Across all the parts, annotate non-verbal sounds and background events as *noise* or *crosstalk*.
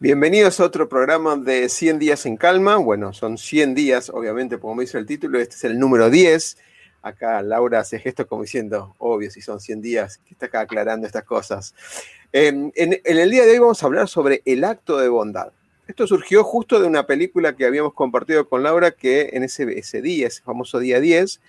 Bienvenidos a otro programa de 100 días en calma. Bueno, son 100 días, obviamente, como dice el título, este es el número 10. Acá Laura hace gesto como diciendo, obvio, si son 100 días, que está acá aclarando estas cosas. En, en, el día de hoy vamos a hablar sobre el acto de bondad. Esto surgió justo de una película que habíamos compartido con Laura, que en ese, ese día, ese famoso día 10,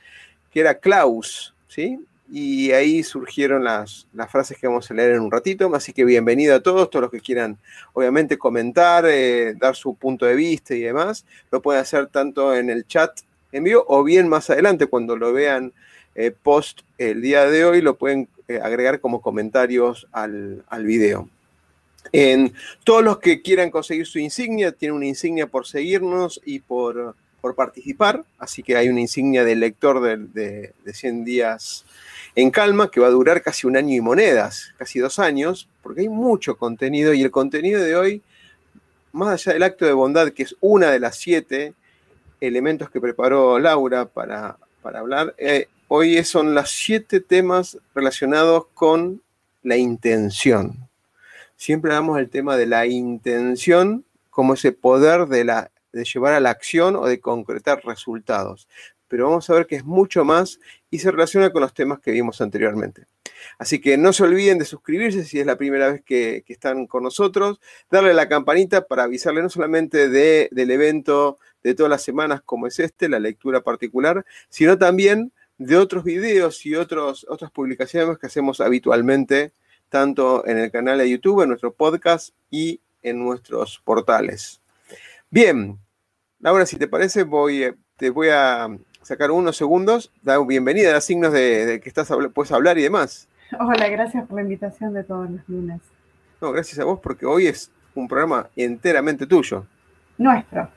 que era Klaus, ¿sí? Y ahí surgieron las, las, frases que vamos a leer en un ratito, así que bienvenido a todos, todos los que quieran obviamente comentar, eh, dar su punto de vista y demás, lo pueden hacer tanto en el chat en vivo o bien más adelante cuando lo vean eh, post el día de hoy, lo pueden eh, agregar como comentarios al, al video. En todos los que quieran conseguir su insignia, tienen una insignia por seguirnos y por, por participar, así que hay una insignia del lector de, de, de 100 días en calma, que va a durar casi un año y monedas, casi dos años, porque hay mucho contenido y el contenido de hoy, más allá del acto de bondad, que es una de las siete elementos que preparó Laura para, para hablar, eh, hoy son los siete temas relacionados con la intención. Siempre damos el tema de la intención como ese poder de, la, de llevar a la acción o de concretar resultados pero vamos a ver que es mucho más y se relaciona con los temas que vimos anteriormente. Así que no se olviden de suscribirse si es la primera vez que, están con nosotros, darle a la campanita para avisarle no solamente de, del evento de todas las semanas como es este, la lectura particular, sino también de otros videos y otros, otras publicaciones que hacemos habitualmente, tanto en el canal de YouTube, en nuestro podcast y en nuestros portales. Bien, Laura, si te parece, voy, te voy a sacar unos segundos, da bienvenida, da signos de, de que estás, puedes hablar y demás. Hola, gracias por la invitación de todos los lunes. No, gracias a vos porque hoy es un programa enteramente tuyo. Nuestro,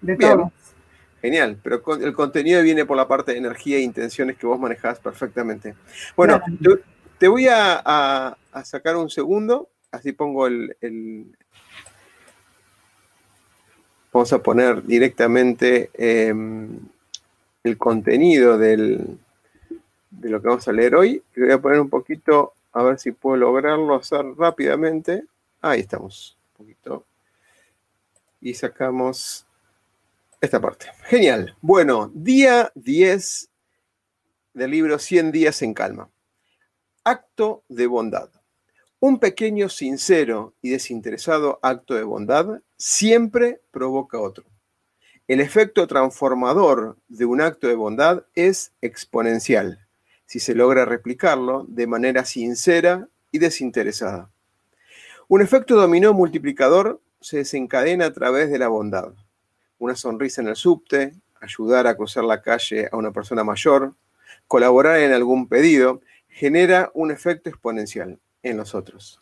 de Bien. todos. Genial, pero con, el contenido viene por la parte de energía e intenciones que vos manejás perfectamente. Bueno, Claro. te, te voy a, a- a sacar un segundo, así pongo el, el- Vamos a poner directamente em, el contenido de lo que vamos a leer hoy. Y voy a poner un poquito, a ver si puedo lograrlo hacer rápidamente. Ahí estamos, un poquito. Y sacamos esta parte. Genial. Bueno, día 10 del libro 100 días en calma. Acto de bondad. Un pequeño, sincero y desinteresado acto de bondad siempre provoca otro. El efecto transformador de un acto de bondad es exponencial, si se logra replicarlo de manera sincera y desinteresada. Un efecto dominó multiplicador se desencadena a través de la bondad. Una sonrisa en el subte, ayudar a cruzar la calle a una persona mayor, colaborar en algún pedido, genera un efecto exponencial en los otros.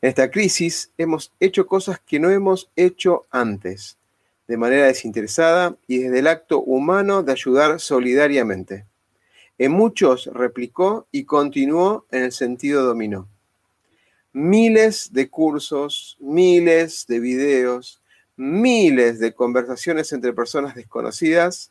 En esta crisis hemos hecho cosas que no hemos hecho antes, de manera desinteresada y desde el acto humano de ayudar solidariamente. En muchos replicó y continuó en el sentido dominó. Miles de cursos, miles de videos, miles de conversaciones entre personas desconocidas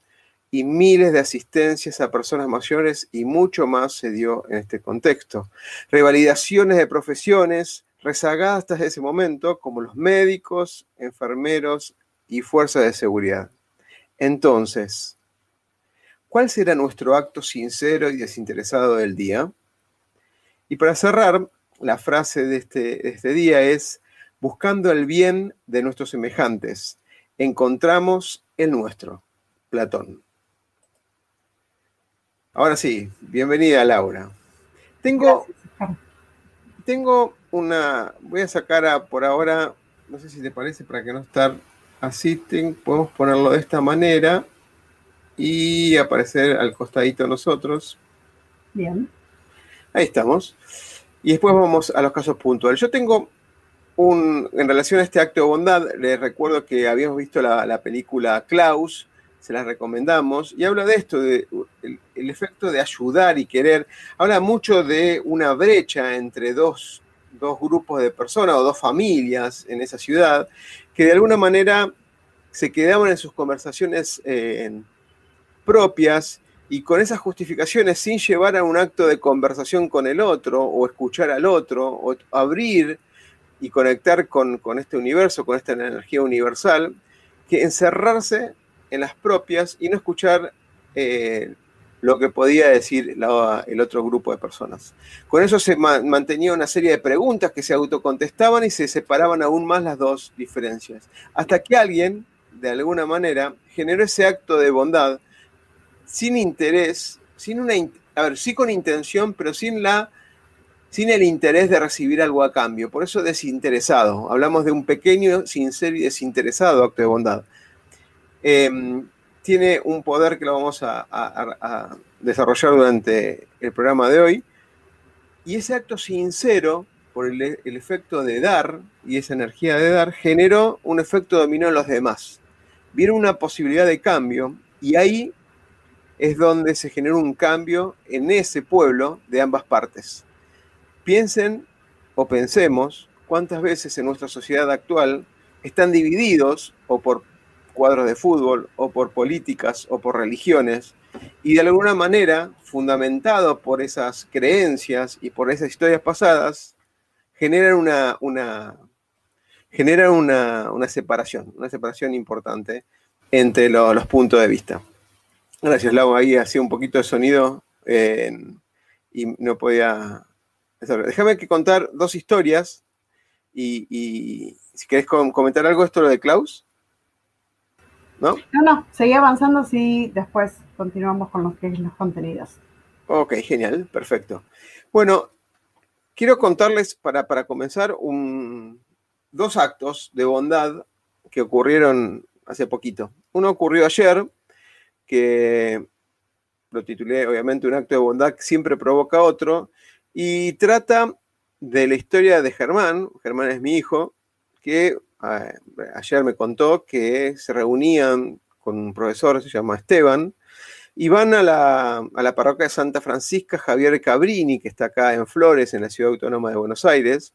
y miles de asistencias a personas mayores y mucho más se dio en este contexto. Revalidaciones de profesiones rezagadas hasta ese momento, como los médicos, enfermeros y fuerzas de seguridad. Entonces, ¿cuál será nuestro acto sincero y desinteresado del día? Y para cerrar, la frase de este, de este día es, buscando el bien de nuestros semejantes, encontramos el nuestro. Platón. Ahora sí, bienvenida Laura. Tengo, tengo una, voy a sacar a, por ahora, no sé si te parece, para que no estar así, podemos ponerlo de esta manera y aparecer al costadito nosotros. Bien. Ahí estamos. Y después vamos a los casos puntuales. Yo tengo un, en relación a este acto de bondad, les recuerdo que habíamos visto la, la película Klaus, se las recomendamos, y habla de esto, de el, efecto de ayudar y querer. Habla mucho de una brecha entre dos, grupos de personas o dos familias en esa ciudad, que de alguna manera se quedaban en sus conversaciones eh, propias y con esas justificaciones sin llevar a un acto de conversación con el otro o escuchar al otro o abrir y conectar con, con este universo, con esta energía universal, que encerrarse en las propias y no escuchar eh, lo que podía decir el otro grupo de personas. Con eso se mantenía una serie de preguntas que se autocontestaban y se separaban aún más las dos diferencias. Hasta que alguien, de alguna manera, generó ese acto de bondad sin interés, sin una, a ver, sí con intención, pero sin la sin el interés de recibir algo a cambio. Por eso desinteresado. Hablamos de un pequeño, sincero y desinteresado acto de bondad. Em, tiene un poder que lo vamos a, desarrollar durante el programa de hoy. Y ese acto sincero, por el, efecto de dar y esa energía de dar, generó un efecto dominó en los demás. Vieron una posibilidad de cambio y ahí es donde se generó un cambio en ese pueblo de ambas partes. Piensen o pensemos cuántas veces en nuestra sociedad actual están divididos o por cuadros de fútbol o por políticas o por religiones, y de alguna manera, fundamentado por esas creencias y por esas historias pasadas, generan una, una, generan una, separación, una separación importante entre los puntos de vista. Gracias, Lau. Ahí hacía un poquito de sonido y no podía... Déjame que contar dos historias y, si querés comentar algo, esto lo de Klaus. ¿No? No, no, seguí avanzando si después continuamos con los, contenidos. Ok, genial, perfecto. Bueno, quiero contarles para, para comenzar un, dos actos de bondad que ocurrieron hace poquito. Uno ocurrió ayer, que lo titulé obviamente un acto de bondad que siempre provoca otro, y trata de la historia de Germán, Germán es mi hijo, que ayer me contó que se reunían con un profesor, se llama Esteban, y van a la, parroquia de Santa Francisca Javier Cabrini, que está acá en Flores, en la ciudad autónoma de Buenos Aires.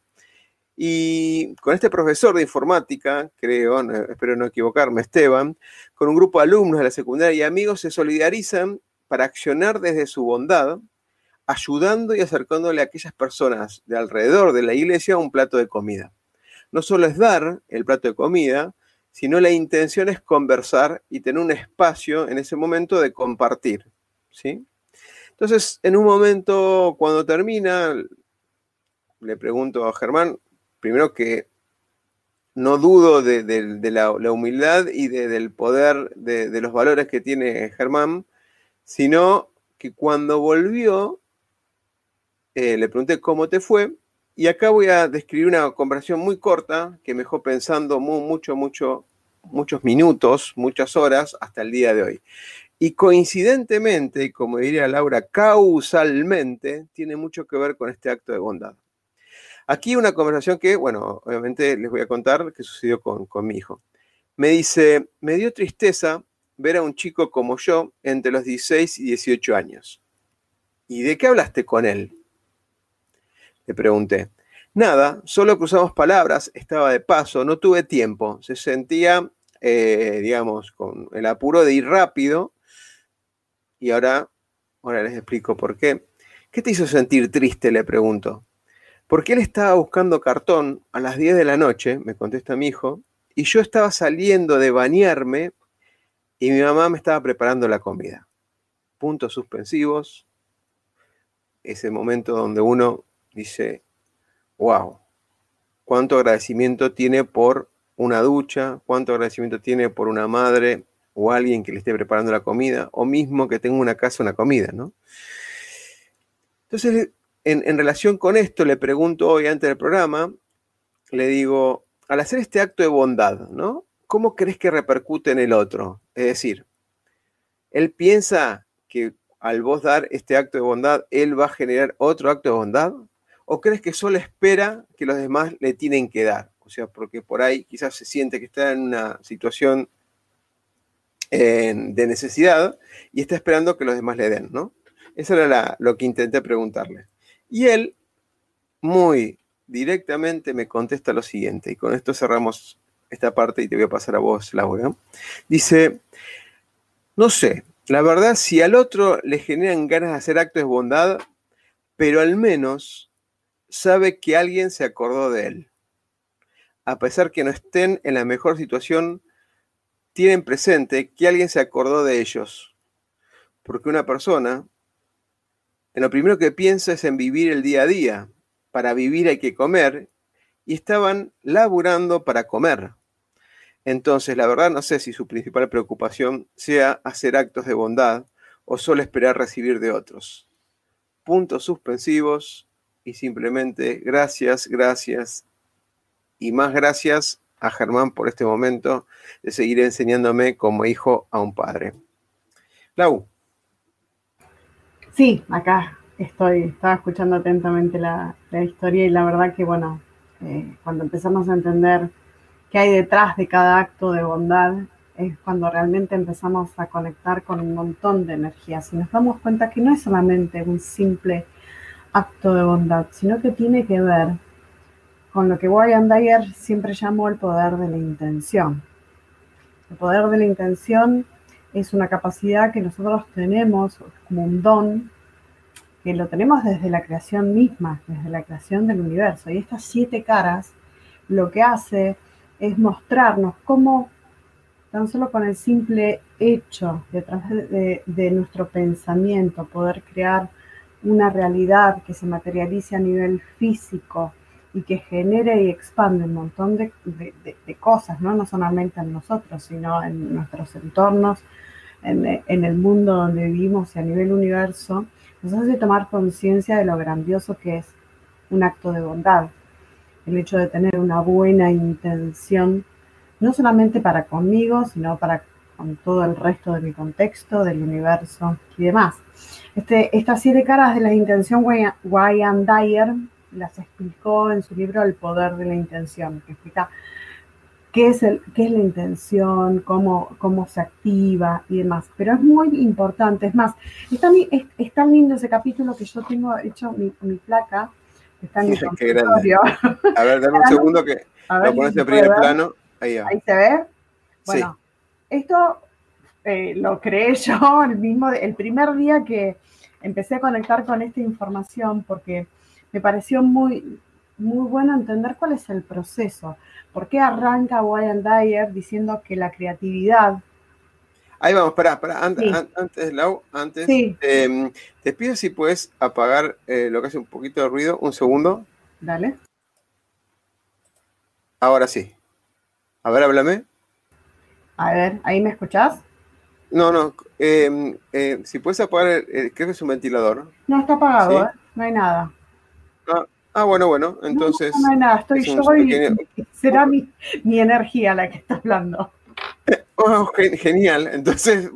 Y con este profesor de informática, creo, espero no equivocarme, Esteban, con un grupo de alumnos de la secundaria y amigos se solidarizan para accionar desde su bondad, ayudando y acercándole a aquellas personas de alrededor de la iglesia un plato de comida no solo es dar el plato de comida, sino la intención es conversar y tener un espacio en ese momento de compartir. ¿sí? Entonces, en un momento, cuando termina, le pregunto a Germán, primero que no dudo de, la, humildad y del poder de, los valores que tiene Germán, sino que cuando volvió, eh, le pregunté cómo te fue y acá voy a describir una conversación muy corta que me dejó pensando mucho, mucho, muchos minutos, muchas horas hasta el día de hoy. Y coincidentemente, como diría Laura, causalmente, tiene mucho que ver con este acto de bondad. Aquí una conversación que, bueno, obviamente les voy a contar que sucedió con, con mi hijo. Me dice, me dio tristeza ver a un chico como yo entre los 16 y 18 años. ¿Y de qué hablaste con él? Le pregunté. Nada, solo cruzamos palabras, estaba de paso, no tuve tiempo. Se sentía, eh, digamos, con el apuro de ir rápido. Y ahora, ahora les explico por qué. ¿Qué te hizo sentir triste? Le pregunto. Porque él estaba buscando cartón a las 10 de la noche, me contesta mi hijo, y yo estaba saliendo de bañarme y mi mamá me estaba preparando la comida. Puntos suspensivos. Ese momento donde uno dice, wow, cuánto agradecimiento tiene por una ducha, cuánto agradecimiento tiene por una madre o alguien que le esté preparando la comida, o mismo que tenga una casa, una comida, ¿no? Entonces, en, en relación con esto, le pregunto hoy antes del programa, le digo, al hacer este acto de bondad, ¿no? ¿Cómo crees que repercute en el otro? Es decir, él piensa que al vos dar este acto de bondad, él va a generar otro acto de bondad? ¿O crees que solo espera que los demás le tienen que dar? O sea, porque por ahí quizás se siente que está en una situación de necesidad y está esperando que los demás le den, ¿no? Eso era lo que intenté preguntarle. Y él, muy directamente, me contesta lo siguiente, y con esto cerramos esta parte y te voy a pasar a vos, Laura. Dice, no sé, la verdad, si al otro le generan ganas de hacer actos de bondad, pero al menos sabe que alguien se acordó de él. A pesar que no estén en la mejor situación, tienen presente que alguien se acordó de ellos. Porque una persona, en lo primero que piensa es en vivir el día a día. Para vivir hay que comer. Y estaban laburando para comer. Entonces, la verdad no sé si su principal preocupación sea hacer actos de bondad o solo esperar recibir de otros. Puntos suspensivos y simplemente gracias, gracias y más gracias a Germán por este momento de seguir enseñándome como hijo a un padre. Lau. Sí, acá estoy, estaba escuchando atentamente la, historia y la verdad que, bueno, eh, cuando empezamos a entender qué hay detrás de cada acto de bondad, es cuando realmente empezamos a conectar con un montón de energías y nos damos cuenta que no es solamente un simple acto de bondad, sino que tiene que ver con lo que Wayne Dyer siempre llamó el poder de la intención. El poder de la intención es una capacidad que nosotros tenemos como un don, que lo tenemos desde la creación misma, desde la creación del universo. Y estas siete caras lo que hace es mostrarnos cómo tan solo con el simple hecho detrás de, de, nuestro pensamiento, poder crear una realidad que se materialice a nivel físico, y que genere y expande un montón de, cosas, ¿no? no solamente en nosotros, sino en nuestros entornos, en, el mundo donde vivimos y a nivel universo, nos hace tomar conciencia de lo grandioso que es un acto de bondad. El hecho de tener una buena intención, no solamente para conmigo, sino para con todo el resto de mi contexto, del universo y demás. Este, estas siete caras de la intención Wayne Dyer las explicó en su libro El poder de la intención, que explica qué es, el, qué es la intención, cómo, cómo se activa y demás. Pero es muy importante, es más, es tan, es, tan lindo ese capítulo que yo tengo hecho mi, mi placa, que está en mi Qué A ver, dame un *laughs* segundo que lo pones en primer plano. Ahí, Ahí, se ve. Bueno, esto eh, lo creé *laughs* yo el mismo, el primer día que empecé a conectar con esta información, porque me pareció muy, muy bueno entender cuál es el proceso. ¿Por qué arranca Wayne Dyer diciendo que la creatividad... Ahí vamos, espera, espera, antes, Lau, antes, em, te pido si puedes apagar eh, lo que hace un poquito de ruido, un segundo. Dale. Ahora sí. A ver, háblame. A ver, ¿ahí me escuchás? No, no. Em, eh, si puedes apagar, creo que es un ventilador. No, está apagado, ¿eh? no hay nada. Ah, ah, bueno, bueno, entonces. No, no, nada, estoy yo y será mi, energía la que está hablando. *laughs* Oh, genial, entonces,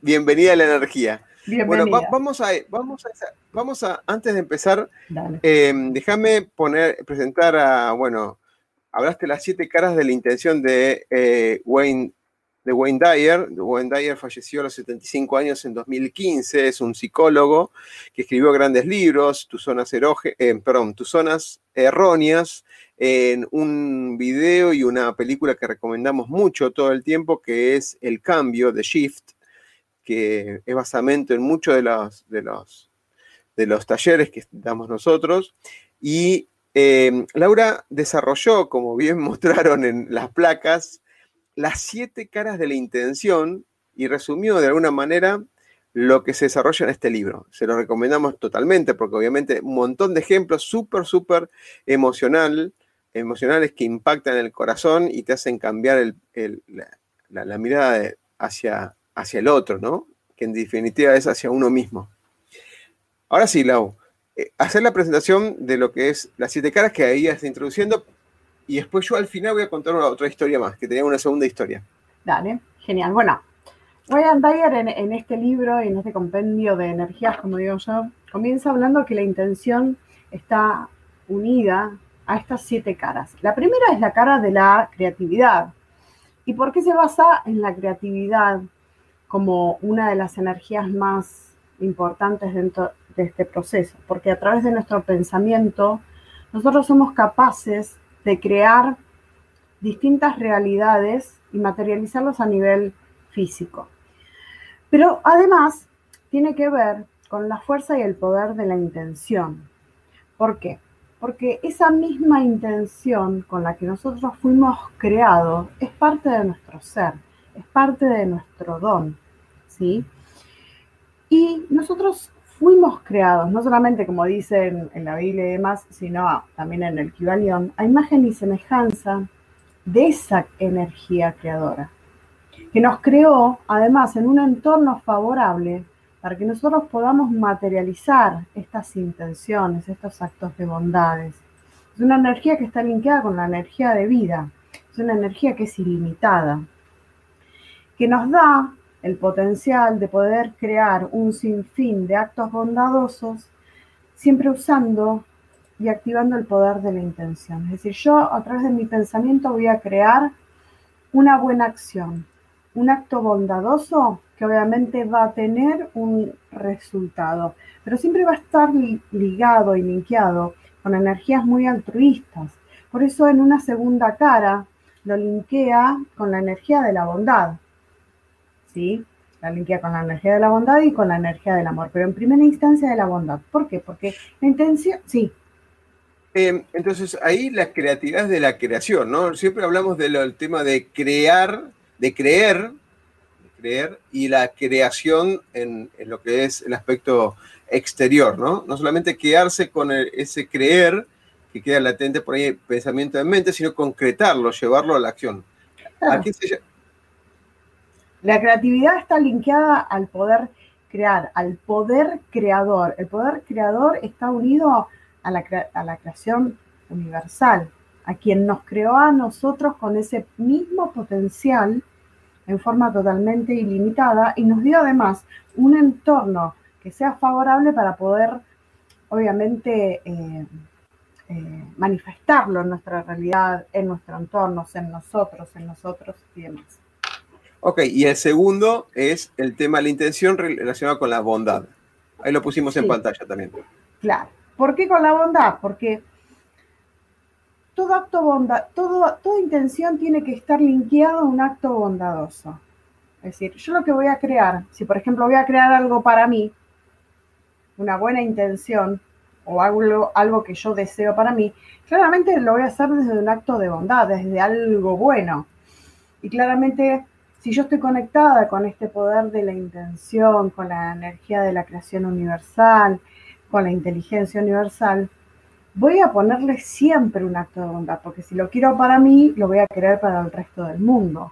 bienvenida a la energía. Bienvenida. Bueno, vamos a, vamos a, vamos a, antes de empezar, eh, déjame poner, presentar a, bueno, hablaste las siete caras de la intención de eh, Wayne de Wayne Dyer. Wayne Dyer falleció a los 75 años en 2015, es un psicólogo que escribió grandes libros, Tus zonas, eh, perdón, Tus zonas erróneas, en un video y una película que recomendamos mucho todo el tiempo, que es El Cambio de Shift, que es basamento en muchos de los, de los, de los talleres que damos nosotros. Y eh, Laura desarrolló, como bien *laughs* mostraron en las placas, las siete caras de la intención y resumió de alguna manera lo que se desarrolla en este libro. Se lo recomendamos totalmente porque obviamente un montón de ejemplos súper, súper emocional, emocionales que impactan el corazón y te hacen cambiar la, mirada hacia, hacia el otro, ¿no? Que en definitiva es hacia uno mismo. Ahora sí, Lau, eh, hacer la presentación de lo que es las siete caras que ahí está introduciendo y después yo al final voy a contar otra historia más, que tenía una segunda historia. Dale, genial. Bueno, Ryan Dyer en, en este libro, en este compendio de energías, como digo yo, comienza hablando que la intención está unida a estas siete caras. La primera es la cara de la creatividad. ¿Y por qué se basa en la creatividad como una de las energías más importantes dentro de este proceso? Porque a través de nuestro pensamiento, nosotros somos capaces de crear distintas realidades y materializarlos a nivel físico. Pero además tiene que ver con la fuerza y el poder de la intención. ¿Por qué? Porque esa misma intención con la que nosotros fuimos creados es parte de nuestro ser, es parte de nuestro don, ¿sí? Y nosotros fuimos creados, no solamente como dicen en la Biblia y demás, sino también en el Kibalión, a imagen y semejanza de esa energía creadora, que nos creó además en un entorno favorable para que nosotros podamos materializar estas intenciones, estos actos de bondades. Es una energía que está linkeada con la energía de vida, es una energía que es ilimitada, que nos da el potencial de poder crear un sinfín de actos bondadosos, siempre usando y activando el poder de la intención. Es decir, yo a través de mi pensamiento voy a crear una buena acción, un acto bondadoso que obviamente va a tener un resultado, pero siempre va a estar ligado y linkeado con energías muy altruistas. Por eso en una segunda cara lo linkea con la energía de la bondad. ¿Sí? La linkea con la energía de la bondad y con la energía del amor, pero en primera instancia de la bondad. ¿Por qué? Porque la intención, sí. Eh, entonces ahí la creatividad de la creación, ¿no? Siempre hablamos del tema de crear, de creer, creer y la creación en, lo que es el aspecto exterior, ¿no? No solamente quedarse con ese creer que queda latente por ahí pensamiento en mente, sino concretarlo, llevarlo a la acción. La creatividad está linkeada al poder crear, al poder creador. El poder creador está unido a la, creación universal, a quien nos creó a nosotros con ese mismo potencial en forma totalmente ilimitada y nos dio además un entorno que sea favorable para poder, obviamente, eh, eh, manifestarlo en nuestra realidad, en nuestro entorno, en nosotros, en nosotros y demás. Ok, y el segundo es el tema de la intención relacionada con la bondad. Ahí lo pusimos en pantalla también. Claro. ¿Por qué con la bondad? Porque todo acto bondad, todo, toda intención tiene que estar linkeado a un acto bondadoso. Es decir, yo lo que voy a crear, si por ejemplo voy a crear algo para mí, una buena intención o algo, algo que yo deseo para mí, claramente lo voy a hacer desde un acto de bondad, desde algo bueno. Y claramente, si yo estoy conectada con este poder de la intención, con la energía de la creación universal, con la inteligencia universal, voy a ponerle siempre un acto de bondad, porque si lo quiero para mí, lo voy a querer para el resto del mundo.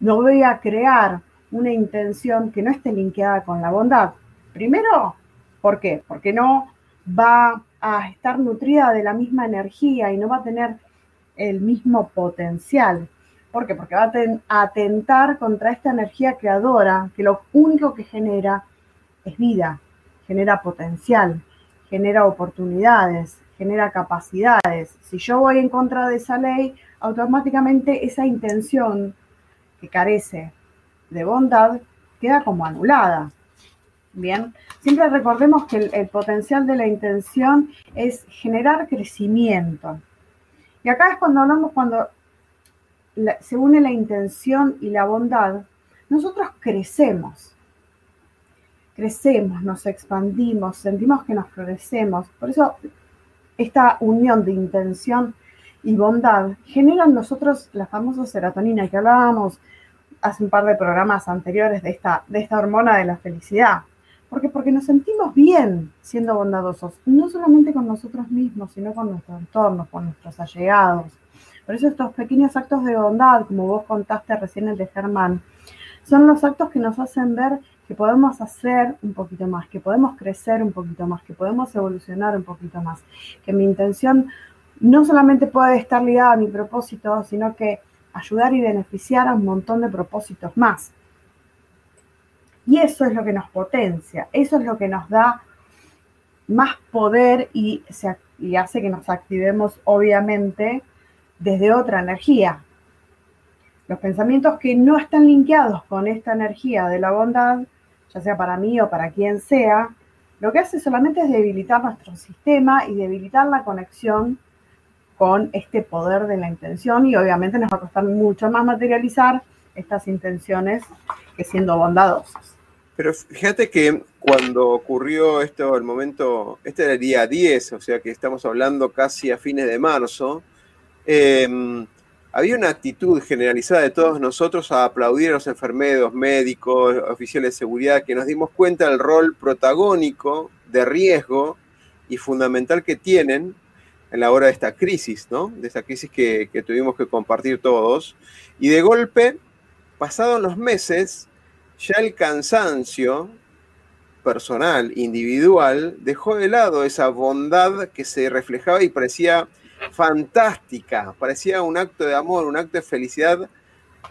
No voy a crear una intención que no esté linkeada con la bondad. Primero, ¿por qué? Porque no va a estar nutrida de la misma energía y no va a tener el mismo potencial. ¿Por qué? Porque va a atentar contra esta energía creadora que lo único que genera es vida, genera potencial, genera oportunidades, genera capacidades. Si yo voy en contra de esa ley, automáticamente esa intención que carece de bondad queda como anulada. Bien, siempre recordemos que el, potencial de la intención es generar crecimiento. Y acá es cuando hablamos, cuando se une la intención y la bondad, nosotros crecemos crecemos, nos expandimos, sentimos que nos florecemos. Por eso esta unión de intención y bondad genera en nosotros la famosa serotonina que hablábamos hace un par de programas anteriores de esta, de esta hormona de la felicidad. ¿Por qué? Porque nos sentimos bien siendo bondadosos, no solamente con nosotros mismos, sino con nuestro entorno, con nuestros allegados. Por eso estos pequeños actos de bondad, como vos contaste recién el de Germán, son los actos que nos hacen ver que podemos hacer un poquito más, que podemos crecer un poquito más, que podemos evolucionar un poquito más, que mi intención no solamente puede estar ligada a mi propósito, sino que ayudar y beneficiar a un montón de propósitos más. Y eso es lo que nos potencia, eso es lo que nos da más poder y, y hace que nos activemos, obviamente, desde otra energía. Los pensamientos que no están linkeados con esta energía de la bondad, ya sea para mí o para quien sea, lo que hace solamente es debilitar nuestro sistema y debilitar la conexión con este poder de la intención y obviamente nos va a costar mucho más materializar estas intenciones que siendo bondadosas. Pero fíjate que cuando ocurrió esto, el momento, este era el día 10, o sea que estamos hablando casi a fines de marzo, em, había una actitud generalizada de todos nosotros a aplaudir a los enfermeros, médicos, oficiales de seguridad, que nos dimos cuenta del rol protagónico, de riesgo y fundamental que tienen en la hora de esta crisis, ¿no? De esta crisis que, que tuvimos que compartir todos. Y de golpe, pasados los meses, ya el cansancio personal, individual, dejó de lado esa bondad que se reflejaba y parecía fantástica, parecía un acto de amor, un acto de felicidad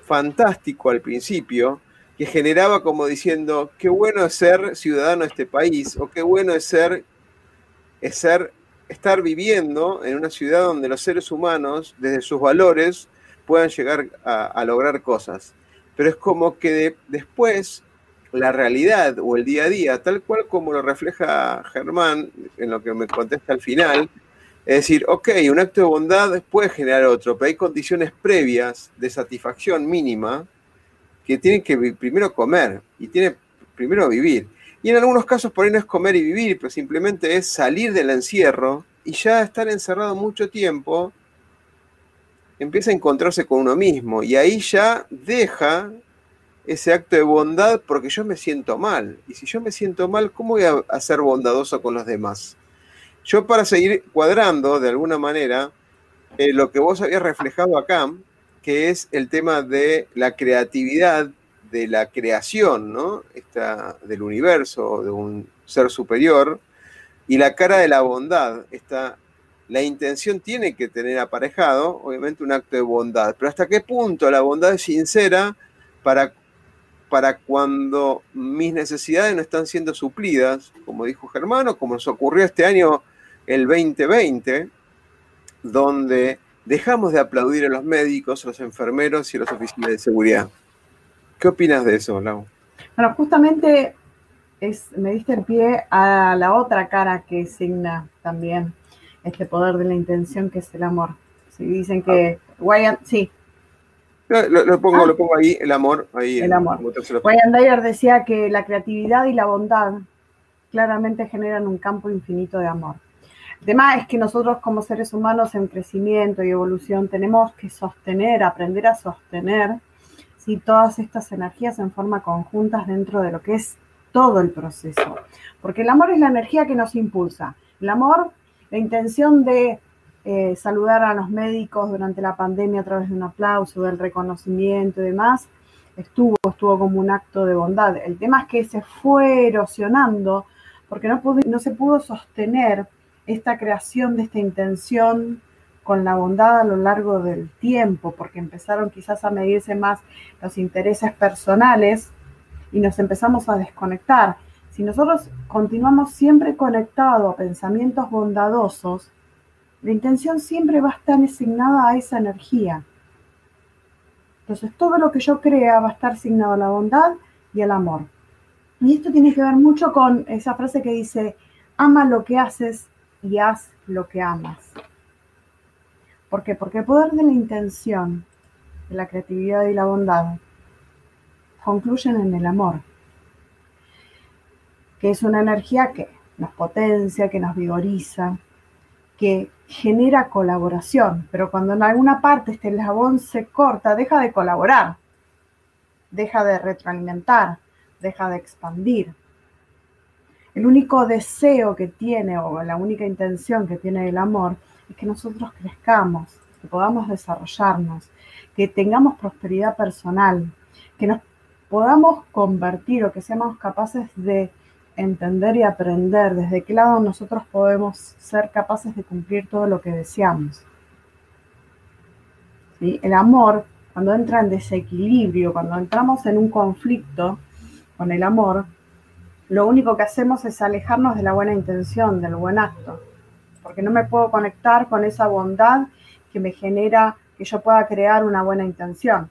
fantástico al principio, que generaba como diciendo, qué bueno es ser ciudadano de este país, o qué bueno es ser, es ser estar viviendo en una ciudad donde los seres humanos, desde sus valores, puedan llegar a, lograr cosas. Pero es como que después la realidad o el día a día, tal cual como lo refleja Germán en lo que me contesta al final, es decir, ok, un acto de bondad puede generar otro, pero hay condiciones previas de satisfacción mínima que tienen que primero comer y tiene primero vivir. Y en algunos casos por ahí no es comer y vivir, pero simplemente es salir del encierro y ya estar encerrado mucho tiempo, empieza a encontrarse con uno mismo y ahí ya deja ese acto de bondad porque yo me siento mal. Y si yo me siento mal, ¿cómo voy a, ser bondadoso con los demás? Yo para seguir cuadrando de alguna manera eh, lo que vos habías reflejado acá, que es el tema de la creatividad de la creación, ¿no? Esta, del universo, de un ser superior, y la cara de la bondad. Esta, la intención tiene que tener aparejado, obviamente, un acto de bondad, pero hasta qué punto la bondad es sincera para, para cuando mis necesidades no están siendo suplidas, como dijo Germano, como nos ocurrió este año, el 2020, donde dejamos de aplaudir a los médicos, a los enfermeros y a los oficiales de seguridad. ¿Qué opinas de eso, Lau? Bueno, justamente es, me diste el pie a la otra cara que signa también este poder de la intención, que es el amor. Si dicen que Wyatt, sí. Lo, pongo, ah. lo pongo ahí, el amor. Ahí el amor. Wyatt Dyer decía que la creatividad y la bondad claramente generan un campo infinito de amor. Tema es que nosotros como seres humanos en crecimiento y evolución tenemos que sostener, aprender a sostener y todas estas energías en forma conjuntas dentro de lo que es todo el proceso. Porque el amor es la energía que nos impulsa. El amor, la intención de eh, saludar a los médicos durante la pandemia a través de un aplauso, del reconocimiento y demás, estuvo, estuvo como un acto de bondad. El tema es que se fue erosionando porque no se pudo sostener esta creación de esta intención con la bondad a lo largo del tiempo, porque empezaron quizás a medirse más los intereses personales y nos empezamos a desconectar. Si nosotros continuamos siempre conectados a pensamientos bondadosos, la intención siempre va a estar asignada a esa energía. Entonces todo lo que yo crea va a estar asignado a la bondad y al amor. Y esto tiene que ver mucho con esa frase que dice, ama lo que haces y haz lo que amas. ¿Por qué? Porque el poder de la intención, de la creatividad y la bondad concluyen en el amor, que es una energía que nos potencia, que nos vigoriza, que genera colaboración, pero cuando en alguna parte este eslabón se corta, deja de colaborar, deja de retroalimentar, deja de expandir. El único deseo que tiene o la única intención que tiene el amor es que nosotros crezcamos, que podamos desarrollarnos, que tengamos prosperidad personal, que nos podamos convertir o que seamos capaces de entender y aprender desde qué lado nosotros podemos ser capaces de cumplir todo lo que deseamos. ¿Sí? El amor, cuando entra en desequilibrio, cuando entramos en un conflicto con el amor, lo único que hacemos es alejarnos de la buena intención, del buen acto, porque no me puedo conectar con esa bondad que me genera que yo pueda crear una buena intención.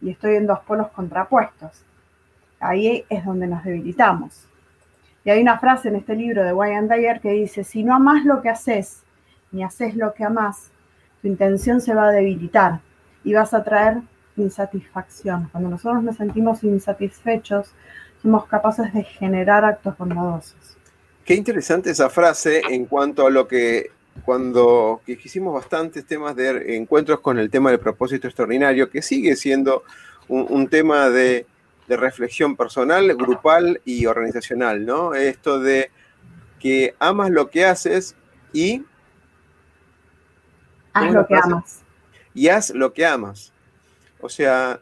Y estoy en dos polos contrapuestos. Ahí es donde nos debilitamos. Y hay una frase en este libro de Wayne Dyer que dice, si no amas lo que haces, ni haces lo que amas, tu intención se va a debilitar y vas a traer insatisfacción. Cuando nosotros nos sentimos insatisfechos, somos capaces de generar actos bondadosos. Qué interesante esa frase en cuanto a lo que cuando hicimos bastantes temas de encuentros con el tema del propósito extraordinario, que sigue siendo un, tema de, reflexión personal, grupal y organizacional, ¿no? Esto de que amas lo que haces y... Haz lo que amas. Y haz lo que amas. O sea,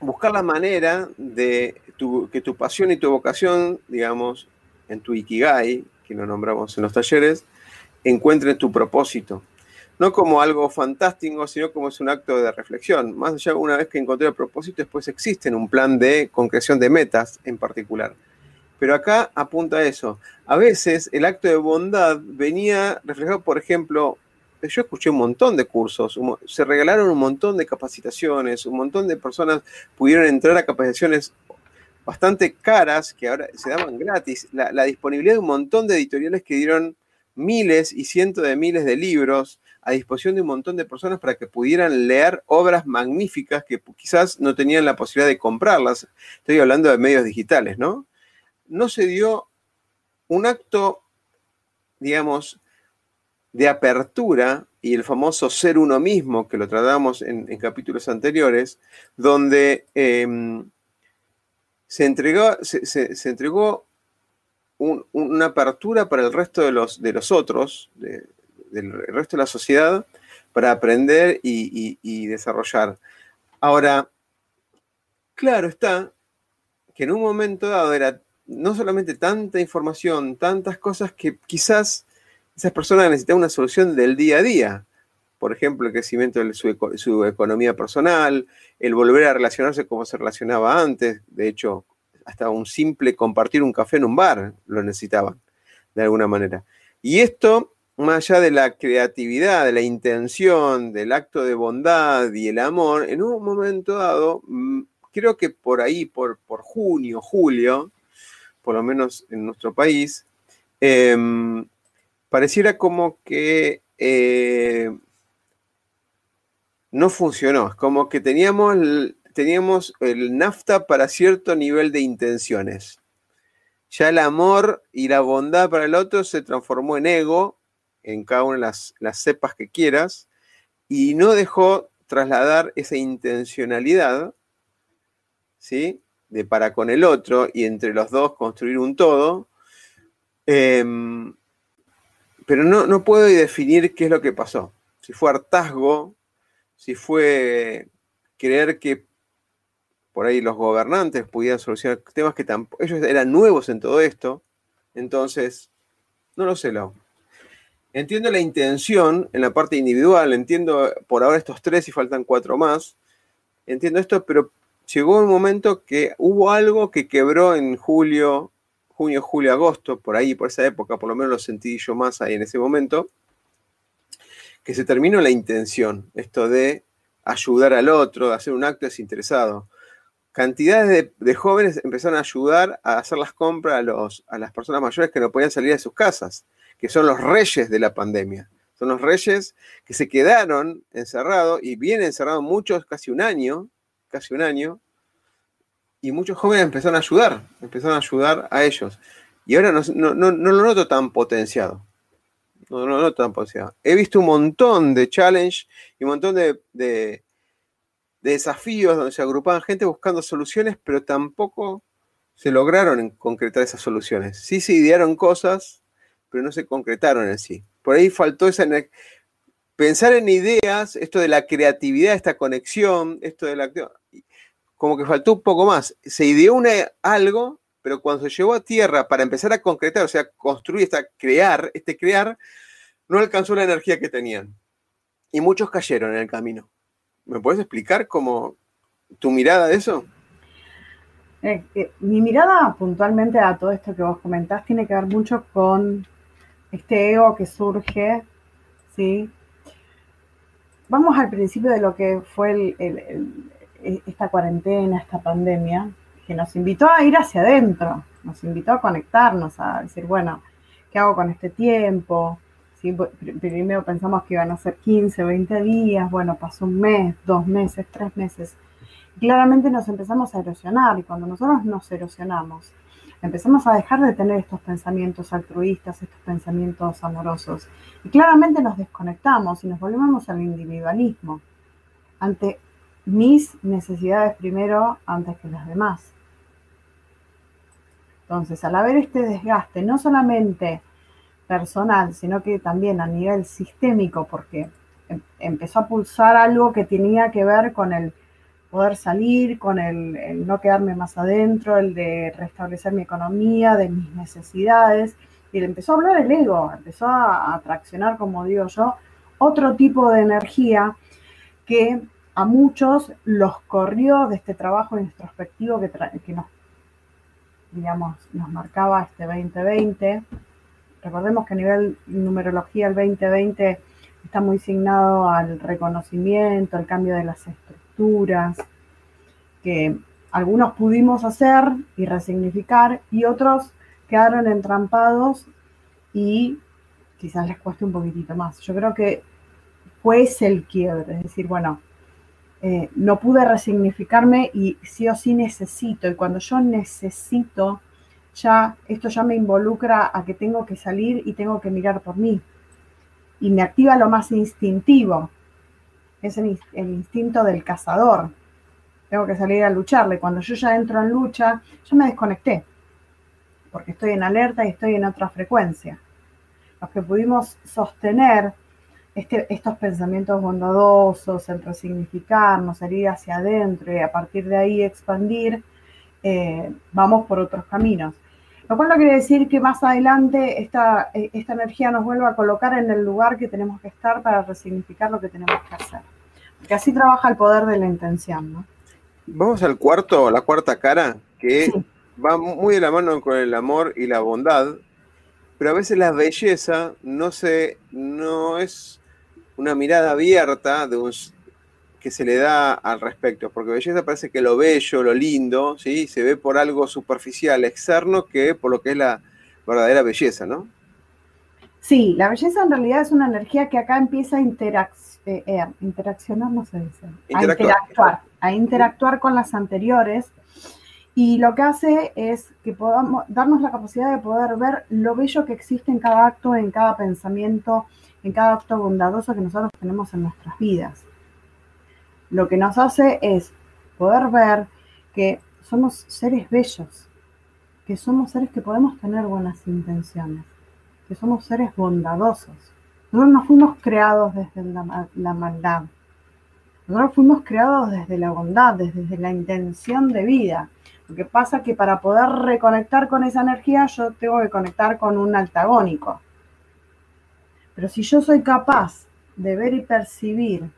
buscar la manera de que tu pasión y tu vocación, digamos, en tu Ikigai, que lo nombramos en los talleres, encuentren tu propósito. No como algo fantástico, sino como es un acto de reflexión. Más allá, una vez que encontré el propósito, después existe un plan de concreción de metas en particular. Pero acá apunta a eso. A veces el acto de bondad venía reflejado, por ejemplo, yo escuché un montón de cursos, se regalaron un montón de capacitaciones, un montón de personas pudieron entrar a capacitaciones bastante caras que ahora se daban gratis. La, disponibilidad de un montón de editoriales que dieron miles y cientos de miles de libros a disposición de un montón de personas para que pudieran leer obras magníficas que quizás no tenían la posibilidad de comprarlas. Estoy hablando de medios digitales, ¿no? No se dio un acto, digamos, de apertura y el famoso ser uno mismo, que lo tratamos en, capítulos anteriores, donde em, se entregó, se, entregó una apertura para el resto de los, de los otros, del resto de la sociedad, para aprender y, desarrollar. Ahora, claro está que en un momento dado era no solamente tanta información, tantas cosas que quizás esas personas necesitaban una solución del día a día. Por ejemplo, el crecimiento de su, economía personal, el volver a relacionarse como se relacionaba antes. De hecho, hasta un simple compartir un café en un bar lo necesitaban, de alguna manera. Y esto, más allá de la creatividad, de la intención, del acto de bondad y el amor, en un momento dado, mm, creo que por ahí, por, por junio, julio, por lo menos en nuestro país, em, pareciera como que eh, no funcionó. Es como que teníamos teníamos el NAFTA para cierto nivel de intenciones. Ya el amor y la bondad para el otro se transformó en ego, en cada una de las, cepas que quieras, y no dejó trasladar esa intencionalidad, ¿sí? De para con el otro y entre los dos construir un todo. Em, pero no, no puedo definir qué es lo que pasó. Si fue hartazgo, si fue creer que por ahí los gobernantes pudieran solucionar temas que ellos eran nuevos en todo esto. Entonces, no lo sé, Lau. Entiendo la intención en la parte individual, entiendo por ahora estos tres y faltan cuatro más. Entiendo esto, pero llegó un momento que hubo algo que quebró en julio, junio, julio, agosto, por ahí, por esa época, por lo menos lo sentí yo más ahí en ese momento, que se terminó la intención, esto de ayudar al otro, de hacer un acto desinteresado cantidades de, jóvenes empezaron a ayudar a hacer las compras a, los, a las personas mayores que no podían salir de sus casas, que son los reyes de la pandemia. Son los reyes que se quedaron encerrados y vienen encerrados muchos, casi un año, casi un año, y muchos jóvenes empezaron a ayudar, empezaron a ayudar a ellos. Y ahora no, lo noto tan potenciado. No, lo noto tan. He visto un montón de challenge y un montón de de desafíos donde se agrupaban gente buscando soluciones, pero tampoco se lograron concretar esas soluciones. Sí se idearon cosas, pero no se concretaron en sí. Por ahí faltó esa pensar en ideas, esto de la creatividad, esta conexión, esto de la como que faltó un poco más. Se ideó una, algo, pero cuando se llevó a tierra para empezar a concretar, o sea, construir, esta, crear, este crear, no alcanzó la energía que tenían. Y muchos cayeron en el camino. ¿Me puedes explicar cómo tu mirada de eso? Eh, eh, mi mirada puntualmente a todo esto que vos comentás tiene que ver mucho con este ego que surge, ¿sí? Vamos al principio de lo que fue esta cuarentena, esta pandemia, que nos invitó a ir hacia adentro, nos invitó a conectarnos, a decir, bueno, ¿qué hago con este tiempo? Primero pensamos que iban a ser 15, 20 días, bueno, pasó un mes, dos meses, tres meses. Claramente nos empezamos a erosionar y cuando nosotros nos erosionamos, empezamos a dejar de tener estos pensamientos altruistas, estos pensamientos amorosos. Y claramente nos desconectamos y nos volvemos al individualismo ante mis necesidades primero antes que las demás. Entonces, al haber este desgaste, no solamente personal, sino que también a nivel sistémico, porque em, empezó a pulsar algo que tenía que ver con el poder salir, con el, no quedarme más adentro, el de restablecer mi economía, de mis necesidades. Y empezó a hablar el ego, empezó a, traccionar, como digo yo, otro tipo de energía que a muchos los corrió de este trabajo introspectivo que, que nos, digamos, nos marcaba este 2020 Recordemos que a nivel numerología el 2020 está muy signado al reconocimiento, al cambio de las estructuras, que algunos pudimos hacer y resignificar y otros quedaron entrampados y quizás les cueste un poquitito más. Yo creo que fue ese el quiebre, es decir, bueno, eh, no pude resignificarme y sí o sí necesito, y cuando yo necesito, ya esto ya me involucra a que tengo que salir y tengo que mirar por mí. Y me activa lo más instintivo, es el, instinto del cazador. Tengo que salir a lucharle. Cuando yo ya entro en lucha, yo me desconecté, porque estoy en alerta y estoy en otra frecuencia. Los que pudimos sostener este, estos pensamientos bondadosos, el resignificarnos, ir hacia adentro y a partir de ahí expandir, eh, vamos por otros caminos. Lo cual no quiere decir que más adelante esta, eh, esta energía nos vuelva a colocar en el lugar que tenemos que estar para resignificar lo que tenemos que hacer. Porque así trabaja el poder de la intención, ¿no? Vamos al cuarto, la cuarta cara, que va muy de la mano con el amor y la bondad, pero a veces la belleza no, se, no es una mirada abierta de un, que se le da al respecto, porque belleza parece que lo bello, lo lindo, ¿sí? se ve por algo superficial, externo, que por lo que es la verdadera belleza, ¿no? Sí, la belleza en realidad es una energía que acá empieza a eh, eh, interaccionar, no se dice, a interactuar, a interactuar con las anteriores. Y lo que hace es que podamos darnos la capacidad de poder ver lo bello que existe en cada acto, en cada pensamiento, en cada acto bondadoso que nosotros tenemos en nuestras vidas lo que nos hace es poder ver que somos seres bellos, que somos seres que podemos tener buenas intenciones, que somos seres bondadosos. Nosotros no fuimos creados desde la, maldad. Nosotros fuimos creados desde la bondad, desde la intención de vida. Lo que pasa es que para poder reconectar con esa energía yo tengo que conectar con un altagónico. Pero si yo soy capaz de ver y percibir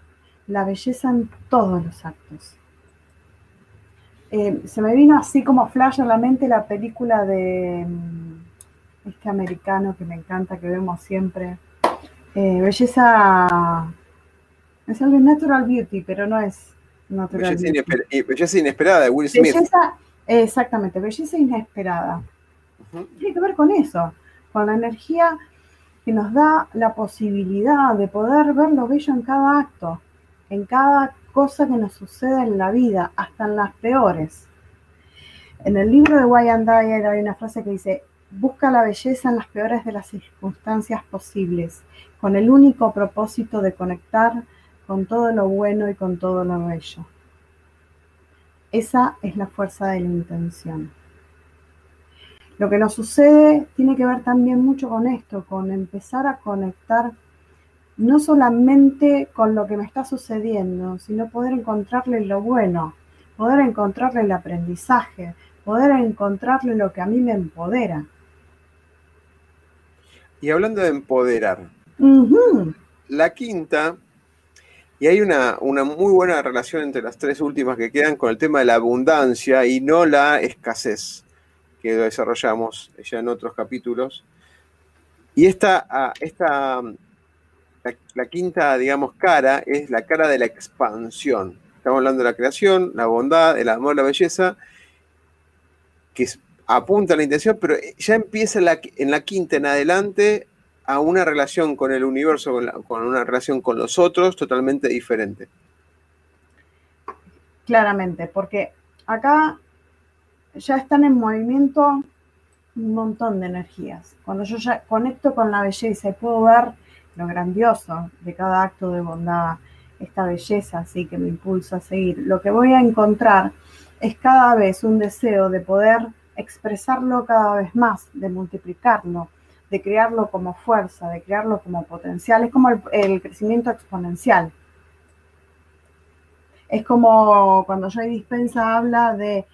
la belleza en todos los actos. Eh, se me vino así como flash a la mente la película de mm, este americano que me encanta, que vemos siempre. Eh, belleza. Es algo Natural Beauty, pero no es Natural Beauty. belleza inesperada de Will Smith. exactamente, belleza inesperada. Tiene que ver con eso, con la energía que nos da la posibilidad de poder ver lo bello en cada acto en cada cosa que nos sucede en la vida, hasta en las peores. En el libro de Wayne Dyer hay una frase que dice, busca la belleza en las peores de las circunstancias posibles, con el único propósito de conectar con todo lo bueno y con todo lo bello. Esa es la fuerza de la intención. Lo que nos sucede tiene que ver también mucho con esto, con empezar a conectar no solamente con lo que me está sucediendo, sino poder encontrarle lo bueno, poder encontrarle el aprendizaje, poder encontrarle lo que a mí me empodera. Y hablando de empoderar, la quinta, y hay una, una, muy buena relación entre las tres últimas que quedan con el tema de la abundancia y no la escasez, que desarrollamos ya en otros capítulos. Y esta, ah, esta la, quinta, digamos, cara es la cara de la expansión. Estamos hablando de la creación, la bondad, el amor, la belleza, que apunta a la intención, pero ya empieza en la quinta en adelante a una relación con el universo, con, una relación con los otros totalmente diferente. Claramente, porque acá ya están en movimiento un montón de energías. Cuando yo ya conecto con la belleza y puedo ver lo grandioso de cada acto de bondad, esta belleza así que me impulsa a seguir, lo que voy a encontrar es cada vez un deseo de poder expresarlo cada vez más, de multiplicarlo, de crearlo como fuerza, de crearlo como potencial. Es como el, crecimiento exponencial. Es como cuando Joy Dispensa habla de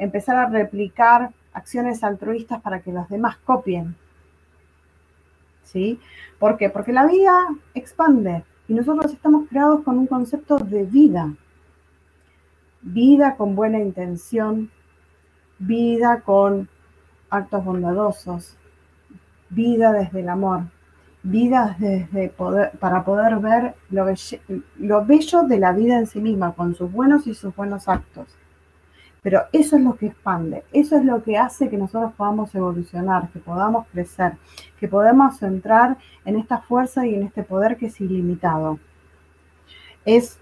empezar a replicar acciones altruistas para que los demás copien. ¿Sí? ¿Por qué? Porque la vida expande y nosotros estamos creados con un concepto de vida. Vida con buena intención, vida con actos bondadosos, vida desde el amor, vida desde poder, para poder ver lo, lo bello de la vida en sí misma, con sus buenos y sus buenos actos. Pero eso es lo que expande, eso es lo que hace que nosotros podamos evolucionar, que podamos crecer, que podamos entrar en esta fuerza y en este poder que es ilimitado. Es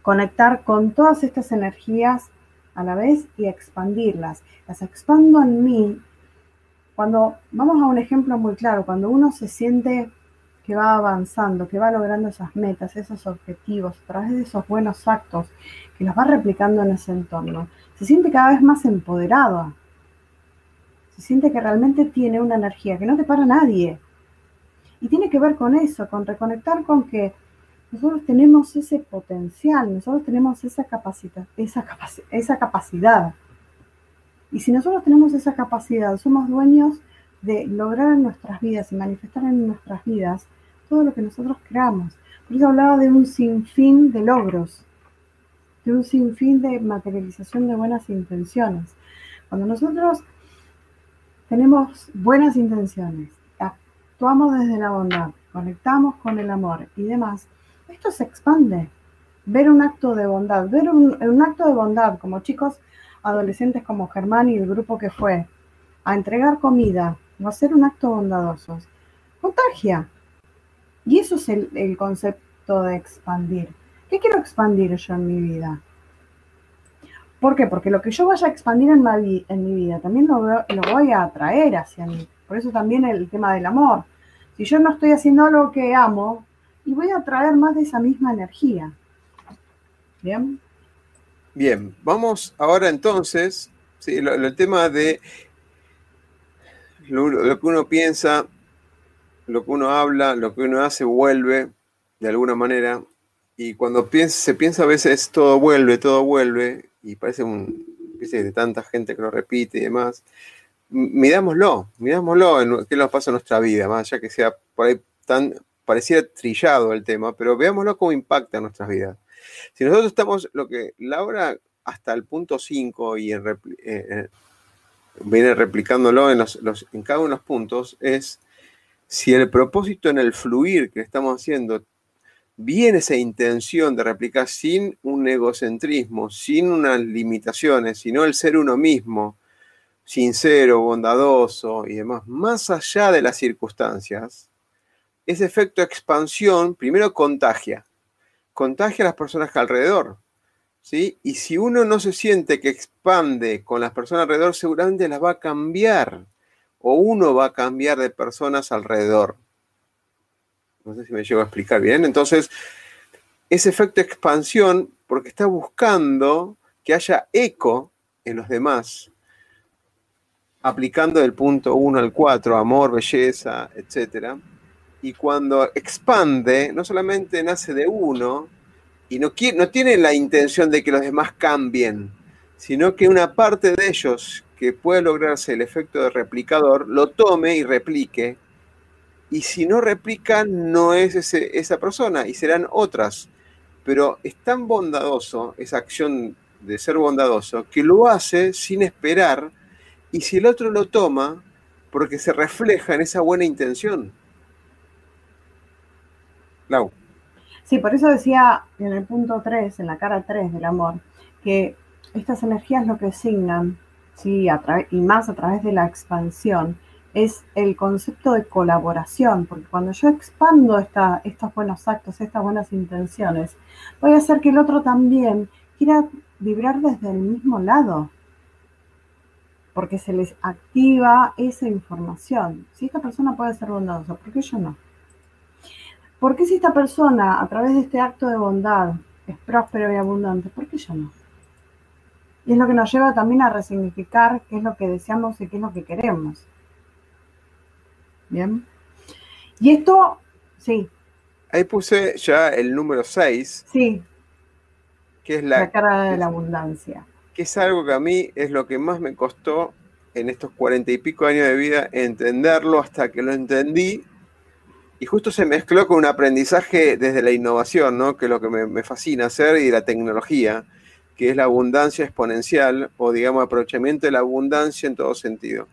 conectar con todas estas energías a la vez y expandirlas. Las expando en mí. Cuando, vamos a un ejemplo muy claro, cuando uno se siente que va avanzando, que va logrando esas metas, esos objetivos, a través de esos buenos actos, que los va replicando en ese entorno, se siente cada vez más empoderado. Se siente que realmente tiene una energía que no te para nadie. Y tiene que ver con eso, con reconectar con que nosotros tenemos ese potencial, nosotros tenemos esa capacidad, esa, esa capacidad. Y si nosotros tenemos esa capacidad, somos dueños de lograr en nuestras vidas y manifestar en nuestras vidas todo lo que nosotros creamos. Por eso hablaba de un sinfín de logros de un sinfín de materialización de buenas intenciones. Cuando nosotros tenemos buenas intenciones, actuamos desde la bondad, conectamos con el amor y demás, esto se expande. Ver un acto de bondad, ver un, acto de bondad como chicos adolescentes como Germán y el grupo que fue a entregar comida o hacer un acto bondadoso, contagia. Y eso es el concepto de expandir. ¿Qué quiero expandir yo en mi vida? ¿Por qué? Porque lo que yo vaya a expandir en, mi, vida también lo, voy a atraer hacia mí. Por eso también el tema del amor. Si yo no estoy haciendo algo que amo, y voy a atraer más de esa misma energía. ¿Bien? Bien, vamos ahora entonces, sí, el tema de lo, que uno piensa, lo que uno habla, lo que uno hace, vuelve de alguna manera y cuando se piensa a veces todo vuelve, todo vuelve, y parece un, de tanta gente que lo repite y demás, mirámoslo, mirámoslo en qué nos pasa en nuestra vida, más allá que sea por ahí tan, pareciera trillado el tema, pero veámoslo cómo impacta en nuestras vidas. Si nosotros estamos, lo que Laura hasta el punto 5 y en eh, eh, viene replicándolo en, en cada uno de los puntos, es si el propósito en el fluir que estamos haciendo viene esa intención de replicar sin un egocentrismo, sin unas limitaciones, sino el ser uno mismo, sincero, bondadoso y demás, más allá de las circunstancias, ese efecto expansión primero contagia, contagia a las personas alrededor. ¿sí? Y si uno no se siente que expande con las personas alrededor, seguramente las va a cambiar, o uno va a cambiar de personas alrededor. No sé si me llego a explicar bien. Entonces, ese efecto de expansión, porque está buscando que haya eco en los demás, aplicando del punto 1 al 4, amor, belleza, etc. Y cuando expande, no solamente nace de uno, y no, no tiene la intención de que los demás cambien, sino que una parte de ellos que puede lograrse el efecto de replicador lo tome y replique. Y si no replica, no es esa persona y serán otras. Pero es tan bondadoso esa acción de ser bondadoso que lo hace sin esperar y si el otro lo toma, porque se refleja en esa buena intención. Lau. Sí, por eso decía en el punto 3, en la cara 3 del amor, que estas energías lo que signan, ¿sí? y más a través de la expansión, es el concepto de colaboración, porque cuando yo expando estos buenos actos, estas buenas intenciones, voy a hacer que el otro también quiera vibrar desde el mismo lado, porque se les activa esa información. Si esta persona puede ser bondadosa, ¿por qué yo no? ¿Por qué si esta persona a través de este acto de bondad es próspero y abundante, por qué yo no? Y es lo que nos lleva también a resignificar qué es lo que deseamos y qué es lo que queremos. Bien. Y esto, sí. Ahí puse ya el número 6. Sí. Que es la, la cara de la abundancia. Que es algo que a mí es lo que más me costó en estos cuarenta y pico años de vida entenderlo hasta que lo entendí. Y justo se mezcló con un aprendizaje desde la innovación, ¿no? que es lo que me, me fascina hacer, y la tecnología que es la abundancia exponencial o digamos aprovechamiento de la abundancia en todo sentido.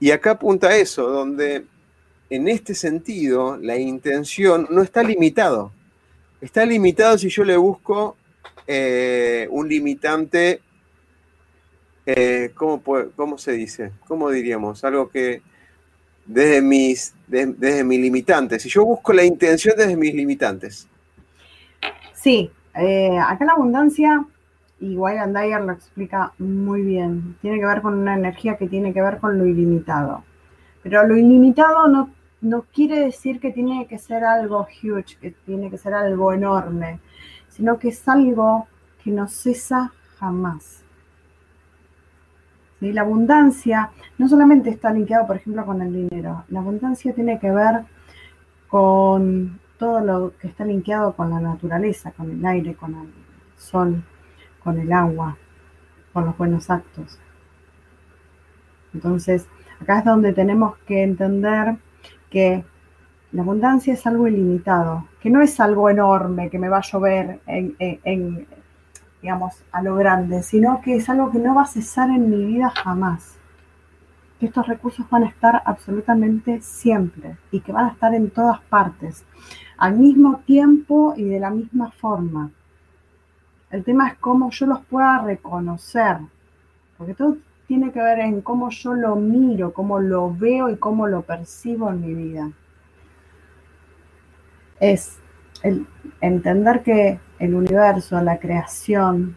Y acá apunta eso, donde en este sentido la intención no está limitado. Está limitado si yo le busco eh, un limitante, eh, ¿cómo, se dice? ¿Cómo diríamos? Algo que desde mis, desde mis limitantes. Si yo busco la intención desde mis limitantes. Sí, eh, acá la abundancia y Wayland Dyer lo explica muy bien. Tiene que ver con una energía que tiene que ver con lo ilimitado. Pero lo ilimitado no, no quiere decir que tiene que ser algo huge, que tiene que ser algo enorme, sino que es algo que no cesa jamás. La abundancia no solamente está linkeado, por ejemplo, con el dinero. La abundancia tiene que ver con todo lo que está linkeado con la naturaleza, con el aire, con el sol, con el agua, con los buenos actos. Entonces, acá es donde tenemos que entender que la abundancia es algo ilimitado, que no es algo enorme que me va a llover en, digamos, a lo grande, sino que es algo que no va a cesar en mi vida jamás. Que estos recursos van a estar absolutamente siempre y que van a estar en todas partes, al mismo tiempo y de la misma forma. El tema es cómo yo los pueda reconocer, porque todo tiene que ver en cómo yo lo miro, cómo lo veo y cómo lo percibo en mi vida. Es el entender que el universo, la creación,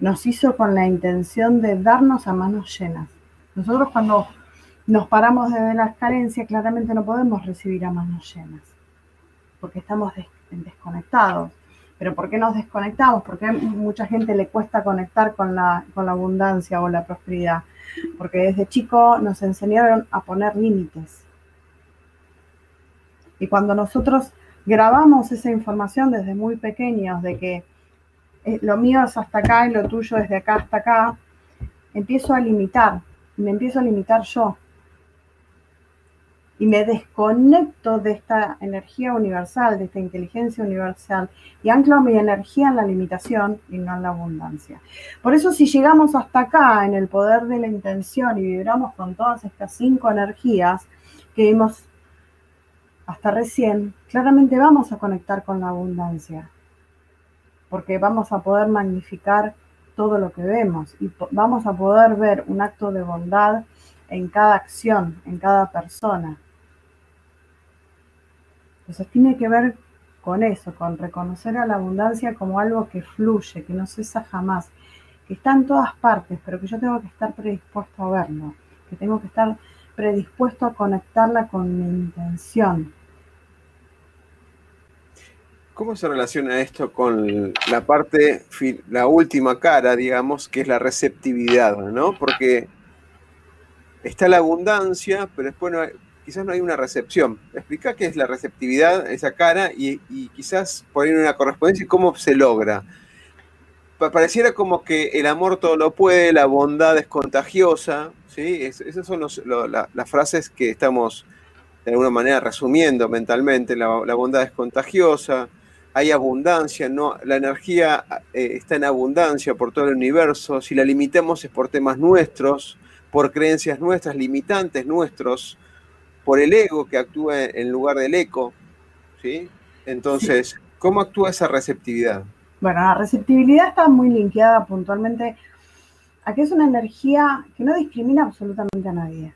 nos hizo con la intención de darnos a manos llenas. Nosotros cuando nos paramos desde la carencia, claramente no podemos recibir a manos llenas, porque estamos desconectados. Pero ¿por qué nos desconectamos? Porque a mucha gente le cuesta conectar con la, con la abundancia o la prosperidad. Porque desde chico nos enseñaron a poner límites. Y cuando nosotros grabamos esa información desde muy pequeños de que eh, lo mío es hasta acá y lo tuyo es acá hasta acá, empiezo a limitar. Me empiezo a limitar yo y me desconecto de esta energía universal, de esta inteligencia universal y anclo mi energía en la limitación y no en la abundancia. Por eso si llegamos hasta acá en el poder de la intención y vibramos con todas estas cinco energías que vimos hasta recién, claramente vamos a conectar con la abundancia, porque vamos a poder magnificar todo lo que vemos y vamos a poder ver un acto de bondad en cada acción, en cada persona. Entonces tiene que ver con eso, con reconocer a la abundancia como algo que fluye, que no cesa jamás, que está en todas partes, pero que yo tengo que estar predispuesto a verlo, que tengo que estar predispuesto a conectarla con mi intención. ¿Cómo se relaciona esto con la parte, la última cara, digamos, que es la receptividad, ¿no? Porque está la abundancia, pero después quizás no hay una recepción. Explica qué es la receptividad, esa cara, y, quizás poner una correspondencia y cómo se logra. Pareciera como que el amor todo lo puede, la bondad es contagiosa, ¿sí? esas son las frases que estamos de alguna manera resumiendo mentalmente. La, bondad es contagiosa, hay abundancia, ¿no? la energía eh, está en abundancia por todo el universo. Si la limitamos es por temas nuestros, por creencias nuestras, limitantes nuestros, por el ego que actúa en lugar del eco. ¿sí? Entonces, ¿cómo actúa esa receptividad? Bueno, la receptibilidad está muy linkeada puntualmente a que es una energía que no discrimina absolutamente a nadie.